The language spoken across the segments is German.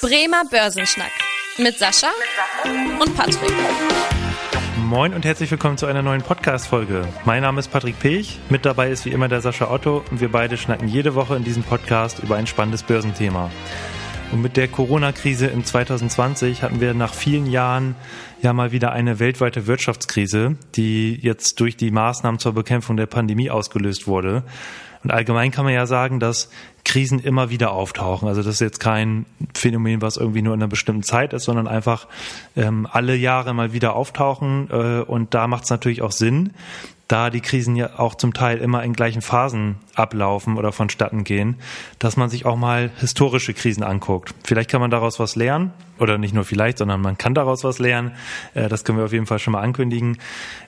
Bremer Börsenschnack mit Sascha und Patrick. Moin und herzlich willkommen zu einer neuen Podcast-Folge. Mein Name ist Patrick Pech, mit dabei ist wie immer der Sascha Otto und wir beide schnacken jede Woche in diesem Podcast über ein spannendes Börsenthema. Und mit der Corona-Krise im 2020 hatten wir nach vielen Jahren ja mal wieder eine weltweite Wirtschaftskrise, die jetzt durch die Maßnahmen zur Bekämpfung der Pandemie ausgelöst wurde. Und allgemein kann man ja sagen, dass Krisen immer wieder auftauchen. Also das ist jetzt kein Phänomen, was irgendwie nur in einer bestimmten Zeit ist, sondern einfach ähm, alle Jahre mal wieder auftauchen. Äh, und da macht es natürlich auch Sinn, da die Krisen ja auch zum Teil immer in gleichen Phasen ablaufen oder vonstatten gehen, dass man sich auch mal historische Krisen anguckt. Vielleicht kann man daraus was lernen oder nicht nur vielleicht, sondern man kann daraus was lernen. Äh, das können wir auf jeden Fall schon mal ankündigen.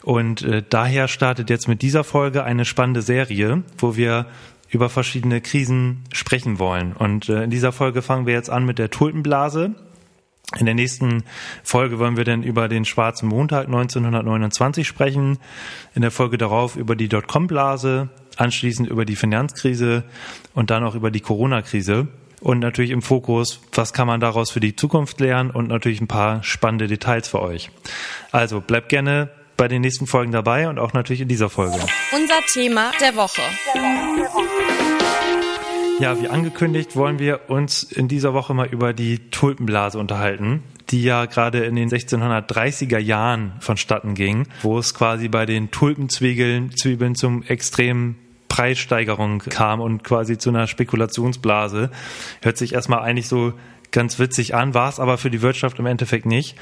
Und äh, daher startet jetzt mit dieser Folge eine spannende Serie, wo wir über verschiedene Krisen sprechen wollen. Und äh, in dieser Folge fangen wir jetzt an mit der Tulpenblase. In der nächsten Folge wollen wir dann über den schwarzen Montag 1929 sprechen. In der Folge darauf über die Dotcom-Blase, anschließend über die Finanzkrise und dann auch über die Corona-Krise. Und natürlich im Fokus, was kann man daraus für die Zukunft lernen und natürlich ein paar spannende Details für euch. Also bleibt gerne bei den nächsten Folgen dabei und auch natürlich in dieser Folge. Unser Thema der Woche. Ja, wie angekündigt, wollen wir uns in dieser Woche mal über die Tulpenblase unterhalten, die ja gerade in den 1630er Jahren vonstatten ging, wo es quasi bei den Tulpenzwiebeln Zwiebeln zum extremen Preissteigerung kam und quasi zu einer Spekulationsblase. Hört sich erstmal eigentlich so ganz witzig an, war es aber für die Wirtschaft im Endeffekt nicht.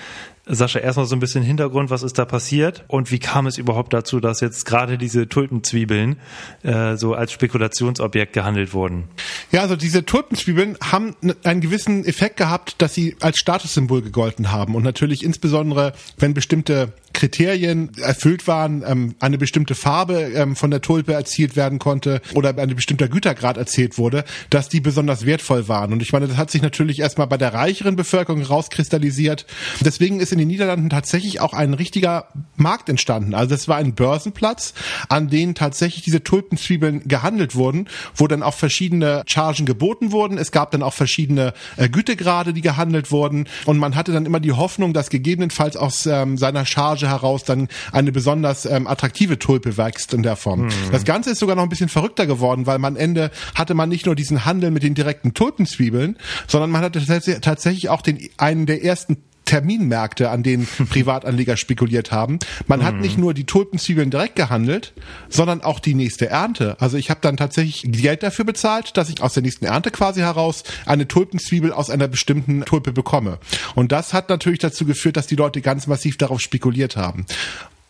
Sascha, erstmal so ein bisschen Hintergrund, was ist da passiert und wie kam es überhaupt dazu, dass jetzt gerade diese Tulpenzwiebeln äh, so als Spekulationsobjekt gehandelt wurden? Ja, also diese Tulpenzwiebeln haben einen gewissen Effekt gehabt, dass sie als Statussymbol gegolten haben und natürlich insbesondere, wenn bestimmte Kriterien erfüllt waren, ähm, eine bestimmte Farbe ähm, von der Tulpe erzielt werden konnte oder ein bestimmter Gütergrad erzählt wurde, dass die besonders wertvoll waren. Und ich meine, das hat sich natürlich erstmal bei der reicheren Bevölkerung rauskristallisiert. Deswegen ist in den Niederlanden tatsächlich auch ein richtiger Markt entstanden. Also es war ein Börsenplatz, an dem tatsächlich diese Tulpenzwiebeln gehandelt wurden, wo dann auch verschiedene Chargen geboten wurden. Es gab dann auch verschiedene äh, Gütegrade, die gehandelt wurden. Und man hatte dann immer die Hoffnung, dass gegebenenfalls aus ähm, seiner Charge heraus dann eine besonders ähm, attraktive Tulpe wächst in der Form. Mhm. Das Ganze ist sogar noch ein bisschen verrückter geworden, weil man Ende hatte man nicht nur diesen Handel mit den direkten Tulpenzwiebeln, sondern man hatte tatsächlich auch den einen der ersten Terminmärkte, an denen Privatanleger spekuliert haben. Man mhm. hat nicht nur die Tulpenzwiebeln direkt gehandelt, sondern auch die nächste Ernte. Also ich habe dann tatsächlich Geld dafür bezahlt, dass ich aus der nächsten Ernte quasi heraus eine Tulpenzwiebel aus einer bestimmten Tulpe bekomme. Und das hat natürlich dazu geführt, dass die Leute ganz massiv darauf spekuliert haben.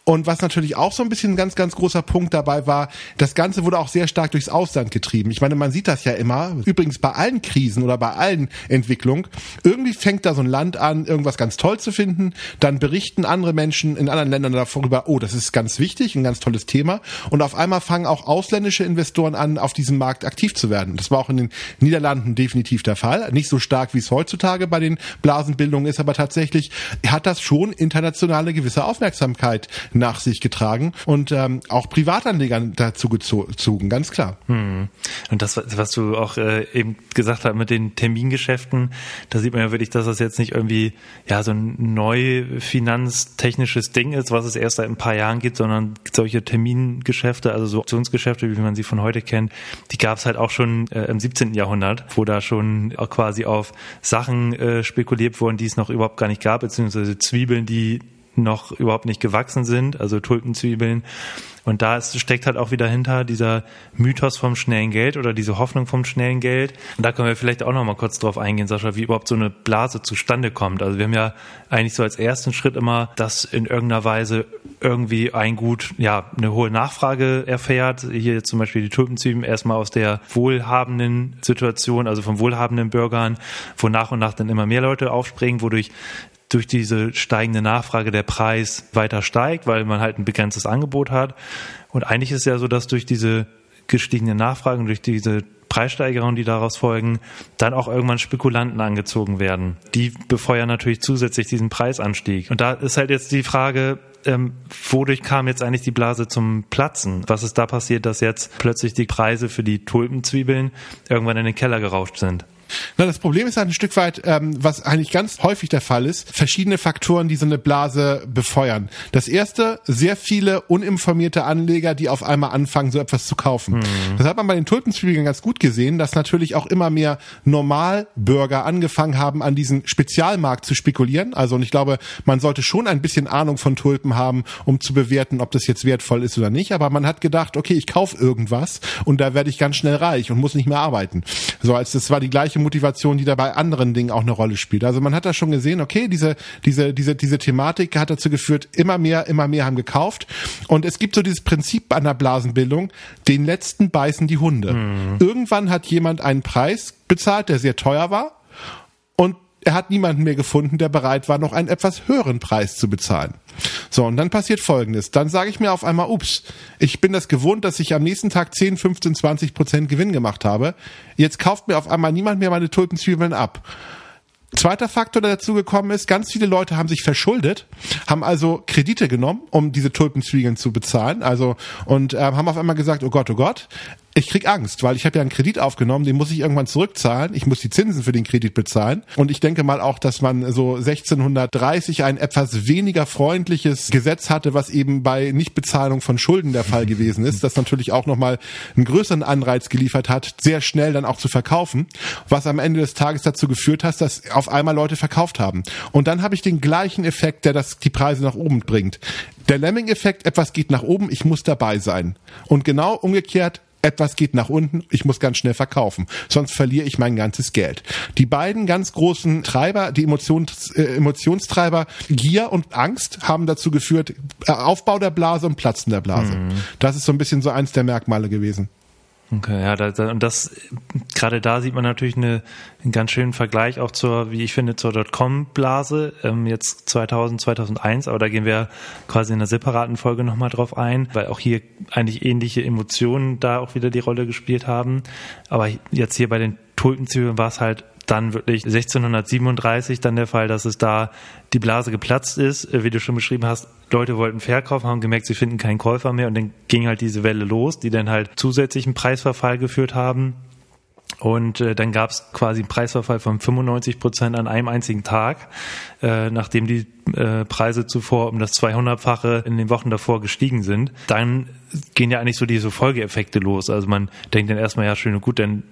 Und was natürlich auch so ein bisschen ein ganz, ganz großer Punkt dabei war, das Ganze wurde auch sehr stark durchs Ausland getrieben. Ich meine, man sieht das ja immer, übrigens bei allen Krisen oder bei allen Entwicklungen. Irgendwie fängt da so ein Land an, irgendwas ganz toll zu finden. Dann berichten andere Menschen in anderen Ländern darüber, oh, das ist ganz wichtig, ein ganz tolles Thema. Und auf einmal fangen auch ausländische Investoren an, auf diesem Markt aktiv zu werden. Das war auch in den Niederlanden definitiv der Fall. Nicht so stark, wie es heutzutage bei den Blasenbildungen ist, aber tatsächlich hat das schon internationale gewisse Aufmerksamkeit nach sich getragen und ähm, auch Privatanlegern dazu gezogen, ganz klar. Hm. Und das, was du auch äh, eben gesagt hast mit den Termingeschäften, da sieht man ja wirklich, dass das jetzt nicht irgendwie ja so ein neu finanztechnisches Ding ist, was es erst seit ein paar Jahren gibt, sondern solche Termingeschäfte, also so Optionsgeschäfte, wie man sie von heute kennt, die gab es halt auch schon äh, im 17. Jahrhundert, wo da schon quasi auf Sachen äh, spekuliert wurden, die es noch überhaupt gar nicht gab, beziehungsweise Zwiebeln, die noch überhaupt nicht gewachsen sind, also Tulpenzwiebeln. Und da ist, steckt halt auch wieder hinter dieser Mythos vom schnellen Geld oder diese Hoffnung vom schnellen Geld. Und da können wir vielleicht auch noch mal kurz drauf eingehen, Sascha, wie überhaupt so eine Blase zustande kommt. Also wir haben ja eigentlich so als ersten Schritt immer, dass in irgendeiner Weise irgendwie ein Gut, ja, eine hohe Nachfrage erfährt. Hier zum Beispiel die Tulpenzwiebeln erstmal aus der wohlhabenden Situation, also von wohlhabenden Bürgern, wo nach und nach dann immer mehr Leute aufspringen, wodurch durch diese steigende Nachfrage der Preis weiter steigt, weil man halt ein begrenztes Angebot hat. Und eigentlich ist es ja so, dass durch diese gestiegene Nachfrage und durch diese Preissteigerungen, die daraus folgen, dann auch irgendwann Spekulanten angezogen werden. Die befeuern natürlich zusätzlich diesen Preisanstieg. Und da ist halt jetzt die Frage, ähm, wodurch kam jetzt eigentlich die Blase zum Platzen? Was ist da passiert, dass jetzt plötzlich die Preise für die Tulpenzwiebeln irgendwann in den Keller gerauscht sind? Na, das Problem ist halt ein Stück weit, ähm, was eigentlich ganz häufig der Fall ist, verschiedene Faktoren, die so eine Blase befeuern. Das erste, sehr viele uninformierte Anleger, die auf einmal anfangen, so etwas zu kaufen. Mhm. Das hat man bei den Tulpenzwiebeln ganz gut gesehen, dass natürlich auch immer mehr Normalbürger angefangen haben, an diesen Spezialmarkt zu spekulieren. Also, und ich glaube, man sollte schon ein bisschen Ahnung von Tulpen haben, um zu bewerten, ob das jetzt wertvoll ist oder nicht. Aber man hat gedacht, okay, ich kaufe irgendwas und da werde ich ganz schnell reich und muss nicht mehr arbeiten. So, als das war die gleiche Motivation, die da bei anderen Dingen auch eine Rolle spielt. Also man hat da schon gesehen, okay, diese, diese, diese, diese Thematik hat dazu geführt, immer mehr, immer mehr haben gekauft. Und es gibt so dieses Prinzip an der Blasenbildung, den letzten beißen die Hunde. Mhm. Irgendwann hat jemand einen Preis bezahlt, der sehr teuer war. Und er hat niemanden mehr gefunden, der bereit war, noch einen etwas höheren Preis zu bezahlen. So, und dann passiert Folgendes. Dann sage ich mir auf einmal, ups, ich bin das gewohnt, dass ich am nächsten Tag 10, 15, 20 Prozent Gewinn gemacht habe. Jetzt kauft mir auf einmal niemand mehr meine Tulpenzwiebeln ab. Zweiter Faktor, der dazu gekommen ist, ganz viele Leute haben sich verschuldet, haben also Kredite genommen, um diese Tulpenzwiebeln zu bezahlen, also und äh, haben auf einmal gesagt, oh Gott, oh Gott, ich krieg Angst, weil ich habe ja einen Kredit aufgenommen, den muss ich irgendwann zurückzahlen. Ich muss die Zinsen für den Kredit bezahlen. Und ich denke mal auch, dass man so 1630 ein etwas weniger freundliches Gesetz hatte, was eben bei Nichtbezahlung von Schulden der Fall gewesen ist, das natürlich auch nochmal einen größeren Anreiz geliefert hat, sehr schnell dann auch zu verkaufen, was am Ende des Tages dazu geführt hat, dass auf einmal Leute verkauft haben. Und dann habe ich den gleichen Effekt, der das die Preise nach oben bringt. Der Lemming-Effekt, etwas geht nach oben, ich muss dabei sein. Und genau umgekehrt, etwas geht nach unten, ich muss ganz schnell verkaufen, sonst verliere ich mein ganzes Geld. Die beiden ganz großen Treiber, die Emotions, äh, Emotionstreiber, Gier und Angst, haben dazu geführt, äh, Aufbau der Blase und Platzen der Blase. Mhm. Das ist so ein bisschen so eins der Merkmale gewesen. Okay, ja, da, da, und das gerade da sieht man natürlich eine, einen ganz schönen Vergleich auch zur, wie ich finde, zur Dotcom-Blase ähm, jetzt 2000, 2001, aber da gehen wir quasi in einer separaten Folge nochmal drauf ein, weil auch hier eigentlich ähnliche Emotionen da auch wieder die Rolle gespielt haben. Aber jetzt hier bei den Tulpenzwiebeln war es halt dann wirklich 1637 dann der Fall, dass es da die Blase geplatzt ist, äh, wie du schon beschrieben hast. Leute wollten verkaufen, haben gemerkt, sie finden keinen Käufer mehr und dann ging halt diese Welle los, die dann halt zusätzlichen Preisverfall geführt haben. Und äh, dann gab es quasi einen Preisverfall von 95 Prozent an einem einzigen Tag, äh, nachdem die äh, Preise zuvor um das 200-fache in den Wochen davor gestiegen sind. Dann gehen ja eigentlich so diese Folgeeffekte los. Also man denkt dann erstmal, ja, schön und gut, dann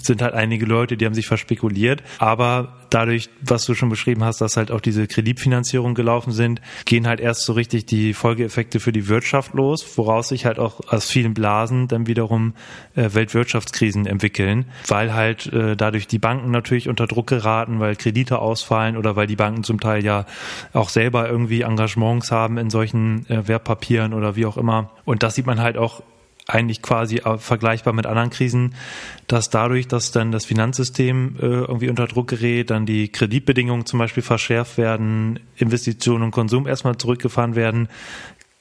sind halt einige Leute, die haben sich verspekuliert. Aber dadurch, was du schon beschrieben hast, dass halt auch diese Kreditfinanzierung gelaufen sind, gehen halt erst so richtig die Folgeeffekte für die Wirtschaft los, woraus sich halt auch aus vielen Blasen dann wiederum äh, Weltwirtschaftskrisen entwickeln, weil halt äh, dadurch die Banken natürlich unter Druck geraten, weil Kredite ausfallen oder weil die Banken zum Teil ja auch selber irgendwie Engagements haben in solchen äh, Wertpapieren oder wie auch immer. Und das sieht man halt auch eigentlich quasi vergleichbar mit anderen Krisen, dass dadurch, dass dann das Finanzsystem äh, irgendwie unter Druck gerät, dann die Kreditbedingungen zum Beispiel verschärft werden, Investitionen und Konsum erstmal zurückgefahren werden,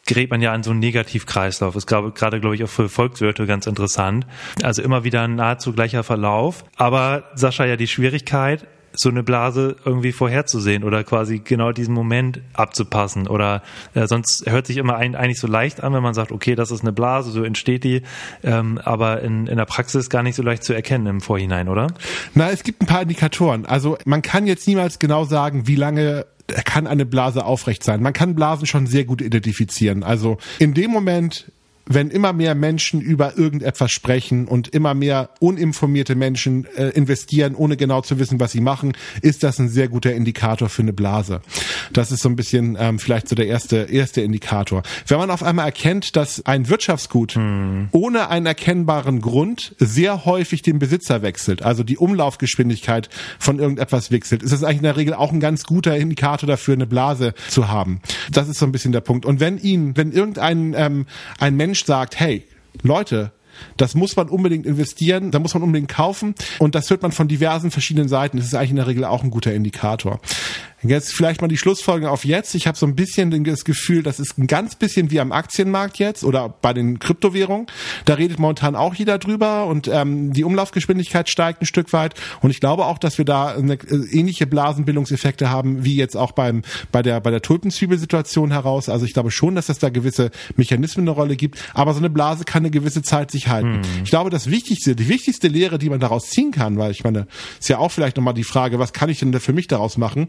gerät man ja an so einen Negativkreislauf. Ist gerade, gerade glaube ich, auch für Volkswirte ganz interessant. Also immer wieder ein nahezu gleicher Verlauf. Aber Sascha, ja die Schwierigkeit, so eine Blase irgendwie vorherzusehen oder quasi genau diesen Moment abzupassen. Oder äh, sonst hört sich immer ein, eigentlich so leicht an, wenn man sagt, okay, das ist eine Blase, so entsteht die, ähm, aber in, in der Praxis gar nicht so leicht zu erkennen im Vorhinein, oder? Na, es gibt ein paar Indikatoren. Also man kann jetzt niemals genau sagen, wie lange kann eine Blase aufrecht sein. Man kann Blasen schon sehr gut identifizieren. Also in dem Moment, wenn immer mehr Menschen über irgendetwas sprechen und immer mehr uninformierte Menschen äh, investieren, ohne genau zu wissen, was sie machen, ist das ein sehr guter Indikator für eine Blase. Das ist so ein bisschen ähm, vielleicht so der erste, erste Indikator. Wenn man auf einmal erkennt, dass ein Wirtschaftsgut hm. ohne einen erkennbaren Grund sehr häufig den Besitzer wechselt, also die Umlaufgeschwindigkeit von irgendetwas wechselt, ist das eigentlich in der Regel auch ein ganz guter Indikator dafür, eine Blase zu haben. Das ist so ein bisschen der Punkt. Und wenn ihn, wenn irgendein ähm, ein Mensch Mensch sagt, hey, Leute, das muss man unbedingt investieren, da muss man unbedingt kaufen und das hört man von diversen verschiedenen Seiten. Das ist eigentlich in der Regel auch ein guter Indikator. Jetzt vielleicht mal die Schlussfolgerung auf jetzt. Ich habe so ein bisschen das Gefühl, das ist ein ganz bisschen wie am Aktienmarkt jetzt oder bei den Kryptowährungen. Da redet momentan auch jeder drüber und ähm, die Umlaufgeschwindigkeit steigt ein Stück weit. Und ich glaube auch, dass wir da eine, äh, ähnliche Blasenbildungseffekte haben wie jetzt auch beim bei der bei der Tulpenzwiebelsituation heraus. Also ich glaube schon, dass es da gewisse Mechanismen eine Rolle gibt. Aber so eine Blase kann eine gewisse Zeit sich halten. Hm. Ich glaube, das Wichtigste, die wichtigste Lehre, die man daraus ziehen kann, weil ich meine, ist ja auch vielleicht nochmal die Frage, was kann ich denn da für mich daraus machen?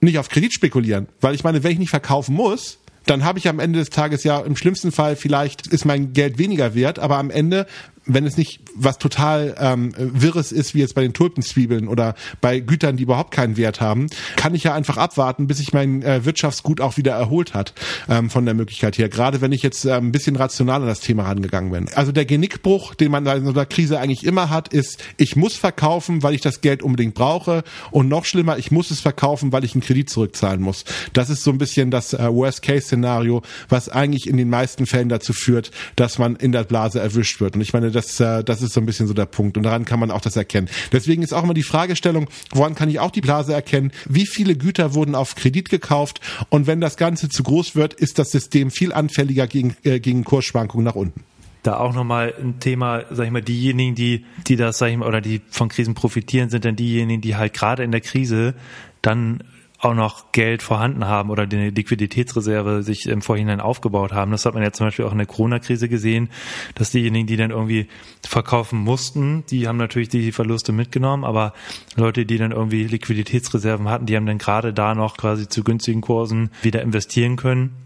Nicht auf Kredit spekulieren. Weil ich meine, wenn ich nicht verkaufen muss, dann habe ich am Ende des Tages ja im schlimmsten Fall vielleicht ist mein Geld weniger wert, aber am Ende wenn es nicht was total ähm, Wirres ist, wie jetzt bei den Tulpenzwiebeln oder bei Gütern, die überhaupt keinen Wert haben, kann ich ja einfach abwarten, bis sich mein äh, Wirtschaftsgut auch wieder erholt hat ähm, von der Möglichkeit her. Gerade wenn ich jetzt äh, ein bisschen rational an das Thema rangegangen bin. Also der Genickbruch, den man in so einer Krise eigentlich immer hat, ist, ich muss verkaufen, weil ich das Geld unbedingt brauche und noch schlimmer, ich muss es verkaufen, weil ich einen Kredit zurückzahlen muss. Das ist so ein bisschen das äh, Worst-Case-Szenario, was eigentlich in den meisten Fällen dazu führt, dass man in der Blase erwischt wird. Und ich meine, das, äh, das ist so ein bisschen so der Punkt. Und daran kann man auch das erkennen. Deswegen ist auch immer die Fragestellung, woran kann ich auch die Blase erkennen? Wie viele Güter wurden auf Kredit gekauft? Und wenn das Ganze zu groß wird, ist das System viel anfälliger gegen, äh, gegen Kursschwankungen nach unten da auch nochmal ein Thema, sag ich mal, diejenigen, die, die das, sag ich mal, oder die von Krisen profitieren, sind dann diejenigen, die halt gerade in der Krise dann auch noch Geld vorhanden haben oder die Liquiditätsreserve sich im Vorhinein aufgebaut haben. Das hat man ja zum Beispiel auch in der Corona-Krise gesehen, dass diejenigen, die dann irgendwie verkaufen mussten, die haben natürlich die Verluste mitgenommen, aber Leute, die dann irgendwie Liquiditätsreserven hatten, die haben dann gerade da noch quasi zu günstigen Kursen wieder investieren können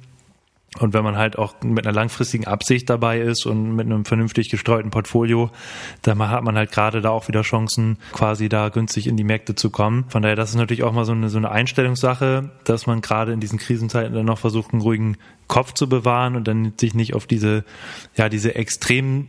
und wenn man halt auch mit einer langfristigen Absicht dabei ist und mit einem vernünftig gestreuten Portfolio, dann hat man halt gerade da auch wieder Chancen, quasi da günstig in die Märkte zu kommen. Von daher, das ist natürlich auch mal so eine, so eine Einstellungssache, dass man gerade in diesen Krisenzeiten dann noch versucht, einen ruhigen Kopf zu bewahren und dann sich nicht auf diese, ja, diese extremen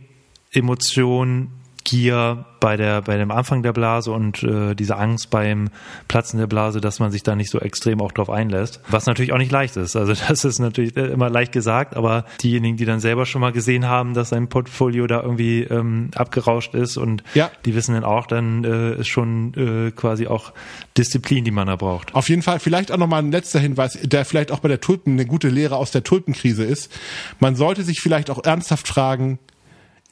Emotionen Gier bei der bei dem Anfang der Blase und äh, diese Angst beim Platzen der Blase, dass man sich da nicht so extrem auch drauf einlässt, was natürlich auch nicht leicht ist. Also das ist natürlich immer leicht gesagt, aber diejenigen, die dann selber schon mal gesehen haben, dass ein Portfolio da irgendwie ähm, abgerauscht ist und ja. die wissen dann auch, dann äh, ist schon äh, quasi auch Disziplin, die man da braucht. Auf jeden Fall vielleicht auch nochmal ein letzter Hinweis, der vielleicht auch bei der Tulpen eine gute Lehre aus der Tulpenkrise ist. Man sollte sich vielleicht auch ernsthaft fragen,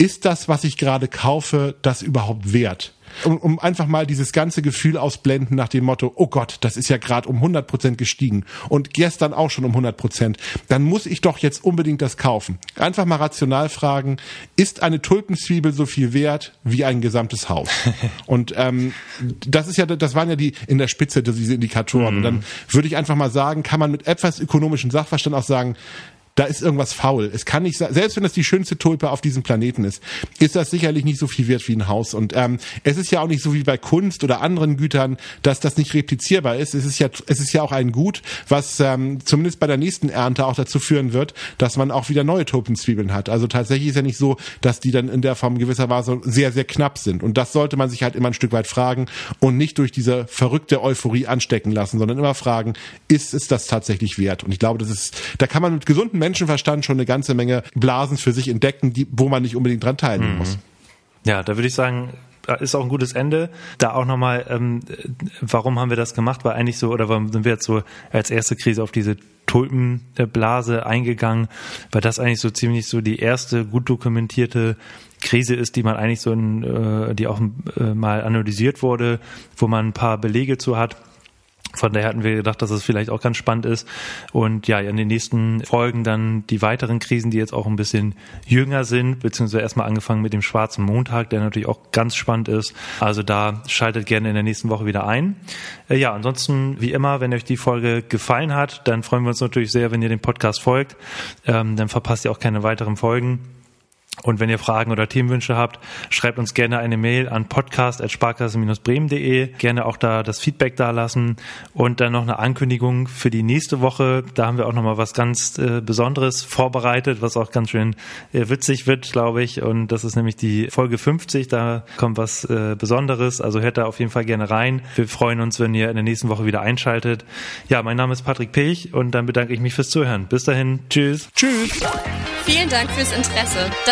ist das, was ich gerade kaufe, das überhaupt wert? Um, um einfach mal dieses ganze Gefühl ausblenden nach dem Motto, oh Gott, das ist ja gerade um 100 Prozent gestiegen und gestern auch schon um 100 Prozent, dann muss ich doch jetzt unbedingt das kaufen. Einfach mal rational fragen, ist eine Tulpenzwiebel so viel wert wie ein gesamtes Haus? und ähm, das ist ja, das waren ja die in der Spitze diese Indikatoren. Mhm. Und dann würde ich einfach mal sagen, kann man mit etwas ökonomischem Sachverstand auch sagen, da ist irgendwas faul. Es kann nicht sein, selbst wenn es die schönste Tulpe auf diesem Planeten ist, ist das sicherlich nicht so viel wert wie ein Haus. Und ähm, es ist ja auch nicht so wie bei Kunst oder anderen Gütern, dass das nicht replizierbar ist. Es ist ja, es ist ja auch ein Gut, was ähm, zumindest bei der nächsten Ernte auch dazu führen wird, dass man auch wieder neue Tulpenzwiebeln hat. Also tatsächlich ist ja nicht so, dass die dann in der Form gewisserweise sehr, sehr knapp sind. Und das sollte man sich halt immer ein Stück weit fragen und nicht durch diese verrückte Euphorie anstecken lassen, sondern immer fragen, ist es das tatsächlich wert? Und ich glaube, das ist, da kann man mit gesunden Menschen Menschenverstand schon eine ganze Menge Blasen für sich entdecken, die, wo man nicht unbedingt dran teilnehmen mhm. muss. Ja, da würde ich sagen, ist auch ein gutes Ende. Da auch nochmal, ähm, warum haben wir das gemacht? War eigentlich so, oder warum sind wir jetzt so als erste Krise auf diese Tulpenblase eingegangen? Weil das eigentlich so ziemlich so die erste gut dokumentierte Krise ist, die man eigentlich so, in, äh, die auch äh, mal analysiert wurde, wo man ein paar Belege zu hat. Von daher hatten wir gedacht, dass es das vielleicht auch ganz spannend ist. Und ja, in den nächsten Folgen dann die weiteren Krisen, die jetzt auch ein bisschen jünger sind, beziehungsweise erstmal angefangen mit dem Schwarzen Montag, der natürlich auch ganz spannend ist. Also da schaltet gerne in der nächsten Woche wieder ein. Äh, ja, ansonsten, wie immer, wenn euch die Folge gefallen hat, dann freuen wir uns natürlich sehr, wenn ihr dem Podcast folgt. Ähm, dann verpasst ihr auch keine weiteren Folgen. Und wenn ihr Fragen oder Themenwünsche habt, schreibt uns gerne eine Mail an podcast.sparkasse-bremen.de. Gerne auch da das Feedback dalassen. Und dann noch eine Ankündigung für die nächste Woche. Da haben wir auch nochmal was ganz äh, Besonderes vorbereitet, was auch ganz schön äh, witzig wird, glaube ich. Und das ist nämlich die Folge 50. Da kommt was äh, Besonderes. Also hört da auf jeden Fall gerne rein. Wir freuen uns, wenn ihr in der nächsten Woche wieder einschaltet. Ja, mein Name ist Patrick Pech und dann bedanke ich mich fürs Zuhören. Bis dahin. Tschüss. Tschüss. Vielen Dank fürs Interesse.